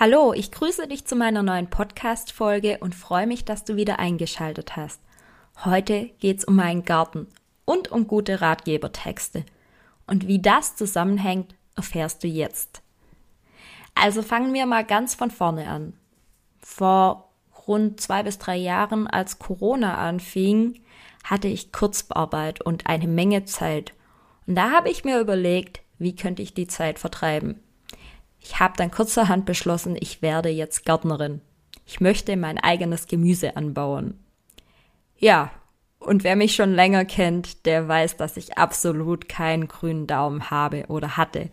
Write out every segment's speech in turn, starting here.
Hallo, ich grüße dich zu meiner neuen Podcast-Folge und freue mich, dass du wieder eingeschaltet hast. Heute geht's um meinen Garten und um gute Ratgebertexte. Und wie das zusammenhängt, erfährst du jetzt. Also fangen wir mal ganz von vorne an. Vor rund zwei bis drei Jahren, als Corona anfing, hatte ich Kurzarbeit und eine Menge Zeit. Und da habe ich mir überlegt, wie könnte ich die Zeit vertreiben. Ich habe dann kurzerhand beschlossen, ich werde jetzt Gärtnerin. Ich möchte mein eigenes Gemüse anbauen. Ja, und wer mich schon länger kennt, der weiß, dass ich absolut keinen grünen Daumen habe oder hatte.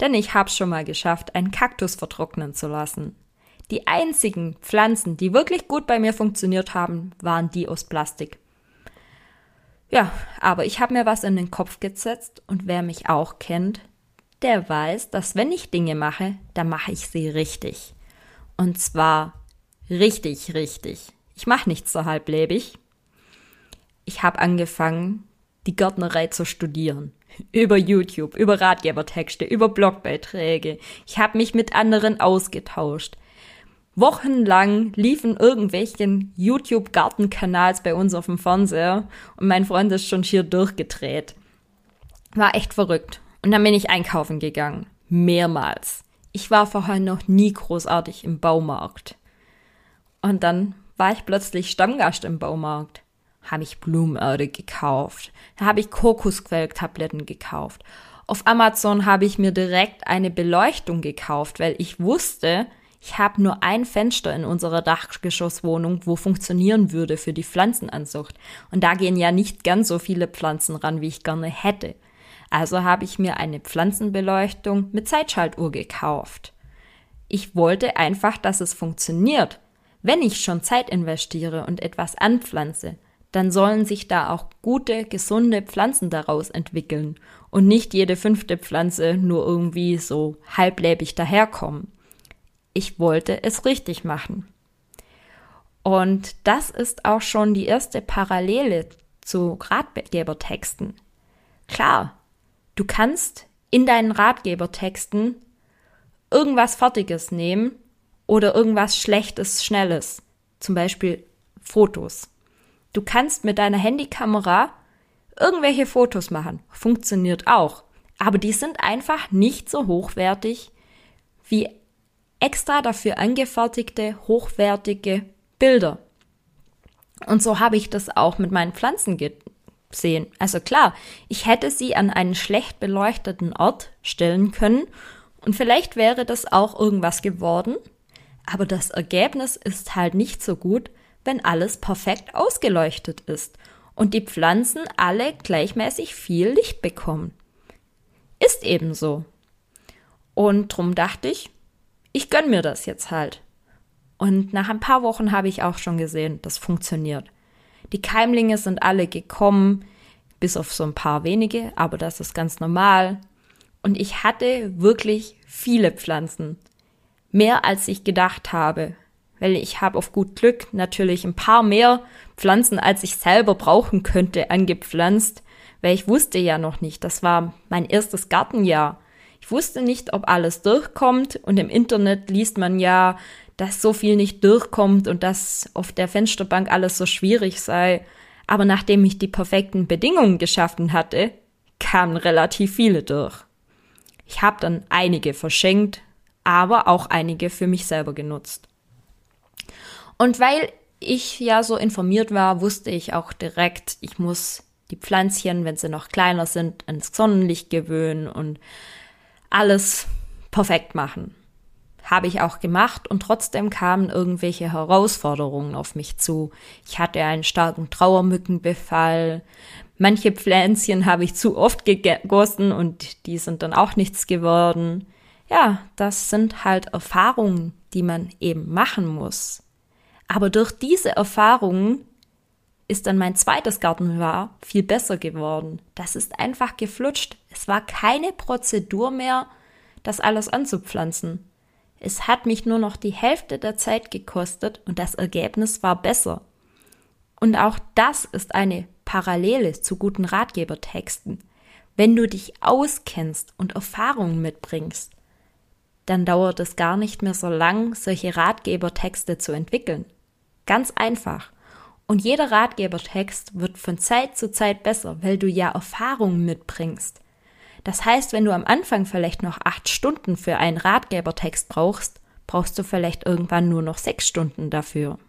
Denn ich habe schon mal geschafft, einen Kaktus vertrocknen zu lassen. Die einzigen Pflanzen, die wirklich gut bei mir funktioniert haben, waren die aus Plastik. Ja, aber ich habe mir was in den Kopf gesetzt und wer mich auch kennt, der weiß, dass wenn ich Dinge mache, dann mache ich sie richtig. Und zwar richtig, richtig. Ich mache nichts so halblebig. Ich habe angefangen, die Gärtnerei zu studieren. Über YouTube, über Ratgebertexte, über Blogbeiträge. Ich habe mich mit anderen ausgetauscht. Wochenlang liefen irgendwelchen YouTube-Gartenkanals bei uns auf dem Fernseher und mein Freund ist schon schier durchgedreht. War echt verrückt. Und dann bin ich einkaufen gegangen. Mehrmals. Ich war vorher noch nie großartig im Baumarkt. Und dann war ich plötzlich Stammgast im Baumarkt. Habe ich Blumenerde gekauft. Da habe ich Kokosquelltabletten gekauft. Auf Amazon habe ich mir direkt eine Beleuchtung gekauft, weil ich wusste, ich habe nur ein Fenster in unserer Dachgeschosswohnung, wo funktionieren würde für die Pflanzenanzucht. Und da gehen ja nicht ganz so viele Pflanzen ran, wie ich gerne hätte. Also habe ich mir eine Pflanzenbeleuchtung mit Zeitschaltuhr gekauft. Ich wollte einfach, dass es funktioniert. Wenn ich schon Zeit investiere und etwas anpflanze, dann sollen sich da auch gute, gesunde Pflanzen daraus entwickeln und nicht jede fünfte Pflanze nur irgendwie so halblebig daherkommen. Ich wollte es richtig machen. Und das ist auch schon die erste Parallele zu Ratgebertexten. Klar, Du kannst in deinen Ratgebertexten irgendwas Fertiges nehmen oder irgendwas Schlechtes, Schnelles. Zum Beispiel Fotos. Du kannst mit deiner Handykamera irgendwelche Fotos machen. Funktioniert auch. Aber die sind einfach nicht so hochwertig wie extra dafür angefertigte, hochwertige Bilder. Und so habe ich das auch mit meinen Pflanzen sehen. Also klar, ich hätte sie an einen schlecht beleuchteten Ort stellen können und vielleicht wäre das auch irgendwas geworden, aber das Ergebnis ist halt nicht so gut, wenn alles perfekt ausgeleuchtet ist und die Pflanzen alle gleichmäßig viel Licht bekommen. Ist eben so. Und drum dachte ich, ich gönn mir das jetzt halt. Und nach ein paar Wochen habe ich auch schon gesehen, das funktioniert. Die Keimlinge sind alle gekommen, bis auf so ein paar wenige, aber das ist ganz normal. Und ich hatte wirklich viele Pflanzen. Mehr als ich gedacht habe. Weil ich habe auf gut Glück natürlich ein paar mehr Pflanzen, als ich selber brauchen könnte, angepflanzt. Weil ich wusste ja noch nicht, das war mein erstes Gartenjahr. Ich wusste nicht, ob alles durchkommt und im Internet liest man ja, dass so viel nicht durchkommt und dass auf der Fensterbank alles so schwierig sei. Aber nachdem ich die perfekten Bedingungen geschaffen hatte, kamen relativ viele durch. Ich habe dann einige verschenkt, aber auch einige für mich selber genutzt. Und weil ich ja so informiert war, wusste ich auch direkt, ich muss die Pflänzchen, wenn sie noch kleiner sind, ans Sonnenlicht gewöhnen und alles perfekt machen. Habe ich auch gemacht und trotzdem kamen irgendwelche Herausforderungen auf mich zu. Ich hatte einen starken Trauermückenbefall. Manche Pflänzchen habe ich zu oft gegossen und die sind dann auch nichts geworden. ja, das sind halt Erfahrungen, die man eben machen muss. Aber durch diese Erfahrungen ist dann mein zweites Gartenjahr viel besser geworden. Das ist einfach geflutscht. Es war keine Prozedur mehr, das alles anzupflanzen. Es hat mich nur noch die Hälfte der Zeit gekostet und das Ergebnis war besser. Und auch das ist eine Parallele zu guten Ratgebertexten. Wenn du dich auskennst und Erfahrungen mitbringst, dann dauert es gar nicht mehr so lang, solche Ratgebertexte zu entwickeln. Ganz einfach. Und jeder Ratgebertext wird von Zeit zu Zeit besser, weil du ja Erfahrungen mitbringst. Das heißt, wenn du am Anfang vielleicht noch acht Stunden für einen Ratgebertext brauchst, brauchst du vielleicht irgendwann nur noch sechs Stunden dafür.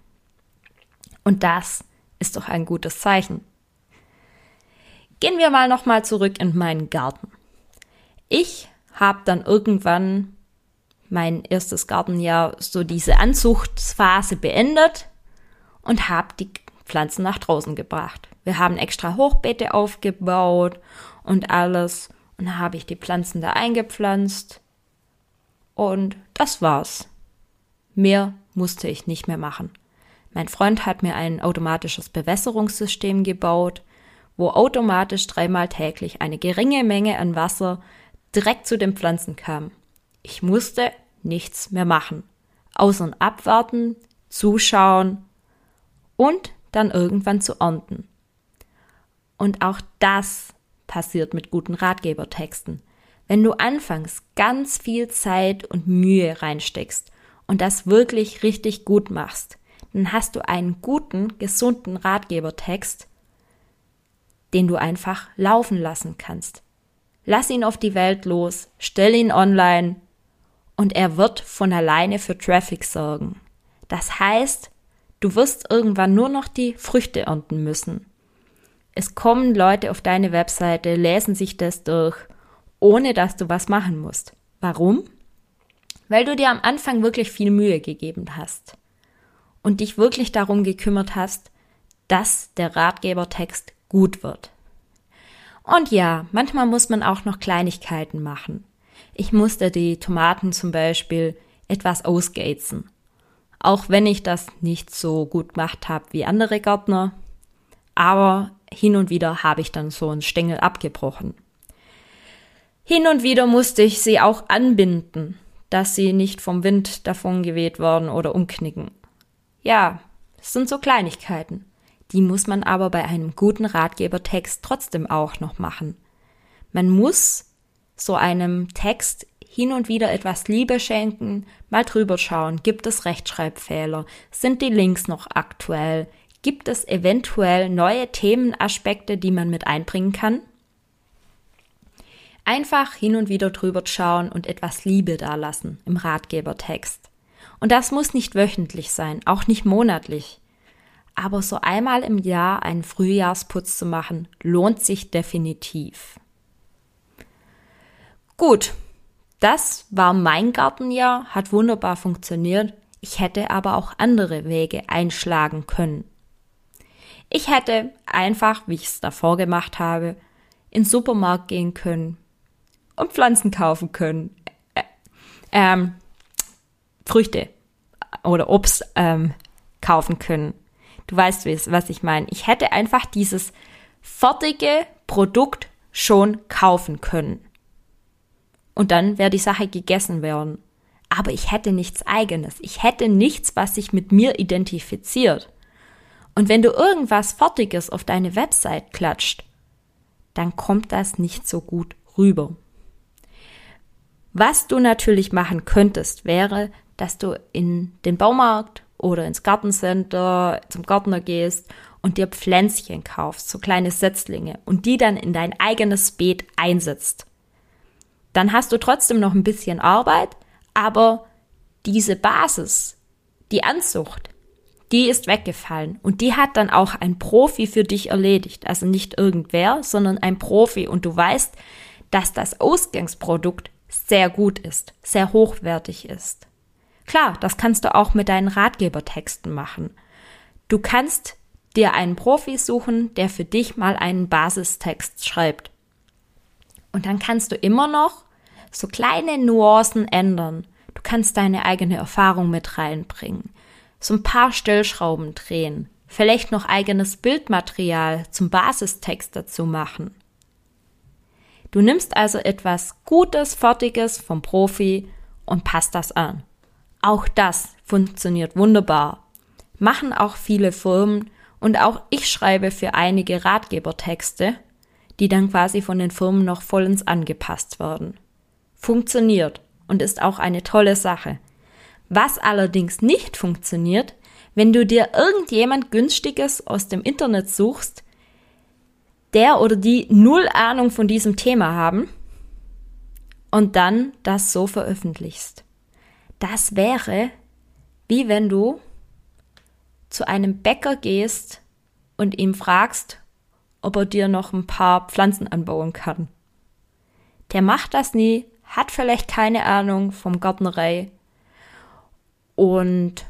Und das ist doch ein gutes Zeichen. Gehen wir mal nochmal zurück in meinen Garten. Ich habe dann irgendwann mein erstes Gartenjahr so diese Anzuchtphase beendet und habe die Pflanzen nach draußen gebracht. Wir haben extra Hochbeete aufgebaut und alles. Und da habe ich die Pflanzen da eingepflanzt. Und das war's. Mehr musste ich nicht mehr machen. Mein Freund hat mir ein automatisches Bewässerungssystem gebaut, wo automatisch dreimal täglich eine geringe Menge an Wasser direkt zu den Pflanzen kam. Ich musste nichts mehr machen, außer abwarten, zuschauen und dann irgendwann zu ernten. Und auch das passiert mit guten Ratgebertexten. Wenn du anfangs ganz viel Zeit und Mühe reinsteckst und das wirklich richtig gut machst, dann hast du einen guten, gesunden Ratgebertext, den du einfach laufen lassen kannst. Lass ihn auf die Welt los, stell ihn online und er wird von alleine für Traffic sorgen. Das heißt, Du wirst irgendwann nur noch die Früchte ernten müssen. Es kommen Leute auf deine Webseite, lesen sich das durch, ohne dass du was machen musst. Warum? Weil du dir am Anfang wirklich viel Mühe gegeben hast und dich wirklich darum gekümmert hast, dass der Ratgebertext gut wird. Und ja, manchmal muss man auch noch Kleinigkeiten machen. Ich musste die Tomaten zum Beispiel etwas ausgeizen. Auch wenn ich das nicht so gut gemacht habe wie andere Gärtner. Aber hin und wieder habe ich dann so einen Stängel abgebrochen. Hin und wieder musste ich sie auch anbinden, dass sie nicht vom Wind davongeweht werden oder umknicken. Ja, es sind so Kleinigkeiten. Die muss man aber bei einem guten Ratgebertext trotzdem auch noch machen. Man muss so einem Text hin und wieder etwas Liebe schenken, mal drüber schauen, gibt es Rechtschreibfehler, sind die Links noch aktuell, gibt es eventuell neue Themenaspekte, die man mit einbringen kann? Einfach hin und wieder drüber schauen und etwas Liebe dalassen im Ratgebertext. Und das muss nicht wöchentlich sein, auch nicht monatlich. Aber so einmal im Jahr einen Frühjahrsputz zu machen, lohnt sich definitiv. Gut, das war mein Gartenjahr, hat wunderbar funktioniert. Ich hätte aber auch andere Wege einschlagen können. Ich hätte einfach, wie ich es davor gemacht habe, in den Supermarkt gehen können und Pflanzen kaufen können. Äh, ähm, Früchte oder Obst ähm, kaufen können. Du weißt, was ich meine. Ich hätte einfach dieses fertige Produkt schon kaufen können und dann wäre die Sache gegessen werden. Aber ich hätte nichts eigenes. Ich hätte nichts, was sich mit mir identifiziert. Und wenn du irgendwas Fertiges auf deine Website klatscht, dann kommt das nicht so gut rüber. Was du natürlich machen könntest, wäre, dass du in den Baumarkt oder ins Gartencenter zum Gärtner gehst und dir Pflänzchen kaufst, so kleine Setzlinge, und die dann in dein eigenes Beet einsetzt dann hast du trotzdem noch ein bisschen Arbeit, aber diese Basis, die Anzucht, die ist weggefallen und die hat dann auch ein Profi für dich erledigt. Also nicht irgendwer, sondern ein Profi und du weißt, dass das Ausgangsprodukt sehr gut ist, sehr hochwertig ist. Klar, das kannst du auch mit deinen Ratgebertexten machen. Du kannst dir einen Profi suchen, der für dich mal einen Basistext schreibt. Und dann kannst du immer noch so kleine Nuancen ändern. Du kannst deine eigene Erfahrung mit reinbringen. So ein paar Stellschrauben drehen. Vielleicht noch eigenes Bildmaterial zum Basistext dazu machen. Du nimmst also etwas Gutes, Fertiges vom Profi und passt das an. Auch das funktioniert wunderbar. Machen auch viele Firmen und auch ich schreibe für einige Ratgebertexte, die dann quasi von den Firmen noch vollends angepasst werden. Funktioniert und ist auch eine tolle Sache. Was allerdings nicht funktioniert, wenn du dir irgendjemand günstiges aus dem Internet suchst, der oder die null Ahnung von diesem Thema haben und dann das so veröffentlichst. Das wäre wie wenn du zu einem Bäcker gehst und ihm fragst, ob er dir noch ein paar Pflanzen anbauen kann. Der macht das nie, hat vielleicht keine Ahnung vom Gärtnerei und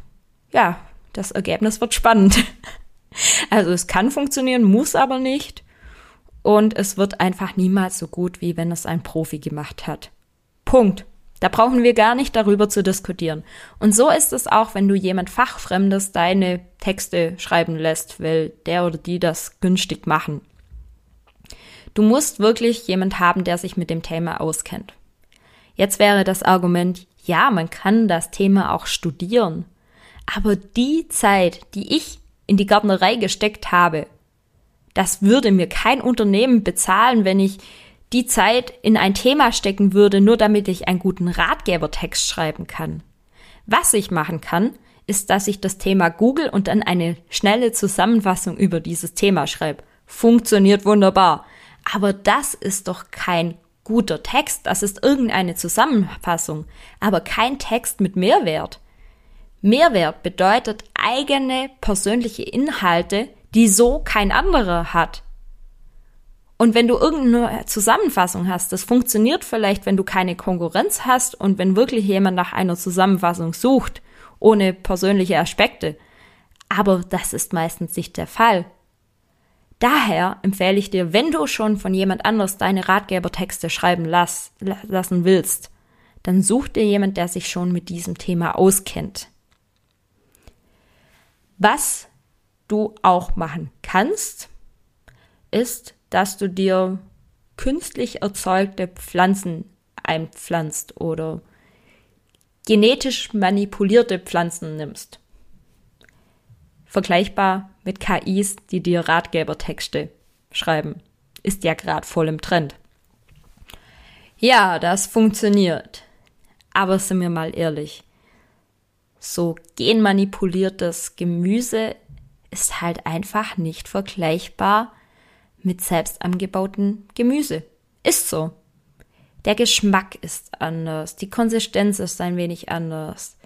ja, das Ergebnis wird spannend. Also es kann funktionieren, muss aber nicht. Und es wird einfach niemals so gut, wie wenn es ein Profi gemacht hat. Punkt. Da brauchen wir gar nicht darüber zu diskutieren. Und so ist es auch, wenn du jemand Fachfremdes deine Texte schreiben lässt, weil der oder die das günstig machen. Du musst wirklich jemand haben, der sich mit dem Thema auskennt. Jetzt wäre das Argument, ja, man kann das Thema auch studieren. Aber die Zeit, die ich in die Gärtnerei gesteckt habe, das würde mir kein Unternehmen bezahlen, wenn ich die Zeit in ein Thema stecken würde, nur damit ich einen guten Ratgebertext schreiben kann. Was ich machen kann, ist, dass ich das Thema google und dann eine schnelle Zusammenfassung über dieses Thema schreibe. Funktioniert wunderbar. Aber das ist doch kein guter Text, das ist irgendeine Zusammenfassung, aber kein Text mit Mehrwert. Mehrwert bedeutet eigene persönliche Inhalte, die so kein anderer hat. Und wenn du irgendeine Zusammenfassung hast, das funktioniert vielleicht, wenn du keine Konkurrenz hast und wenn wirklich jemand nach einer Zusammenfassung sucht, ohne persönliche Aspekte. Aber das ist meistens nicht der Fall. Daher empfehle ich dir, wenn du schon von jemand anders deine Ratgebertexte schreiben lass, lassen willst, dann such dir jemand, der sich schon mit diesem Thema auskennt. Was du auch machen kannst, ist, dass du dir künstlich erzeugte Pflanzen einpflanzt oder genetisch manipulierte Pflanzen nimmst. Vergleichbar mit KIs, die dir Ratgebertexte schreiben. Ist ja gerade voll im Trend. Ja, das funktioniert. Aber sind wir mal ehrlich. So genmanipuliertes Gemüse ist halt einfach nicht vergleichbar mit selbst angebautem Gemüse. Ist so. Der Geschmack ist anders, die Konsistenz ist ein wenig anders.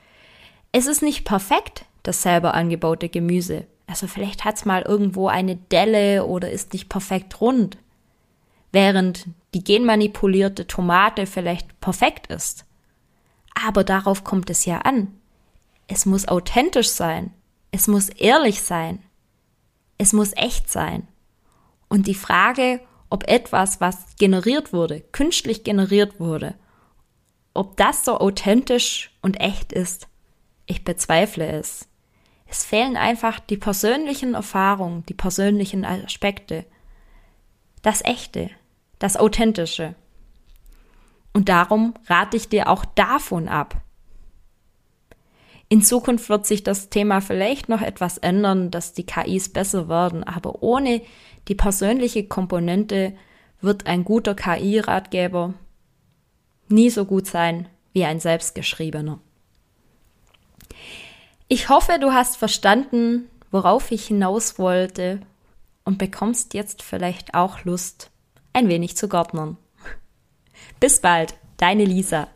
Es ist nicht perfekt, das selber angebaute Gemüse. Also vielleicht hat's mal irgendwo eine Delle oder ist nicht perfekt rund. Während die genmanipulierte Tomate vielleicht perfekt ist. Aber darauf kommt es ja an. Es muss authentisch sein. Es muss ehrlich sein. Es muss echt sein. Und die Frage, ob etwas, was generiert wurde, künstlich generiert wurde, ob das so authentisch und echt ist, ich bezweifle es. Es fehlen einfach die persönlichen Erfahrungen, die persönlichen Aspekte, das Echte, das Authentische. Und darum rate ich dir auch davon ab. In Zukunft wird sich das Thema vielleicht noch etwas ändern, dass die KIs besser werden, aber ohne die persönliche Komponente wird ein guter KI-Ratgeber nie so gut sein wie ein selbstgeschriebener. Ich hoffe, du hast verstanden, worauf ich hinaus wollte und bekommst jetzt vielleicht auch Lust, ein wenig zu gärtnern. Bis bald, deine Lisa.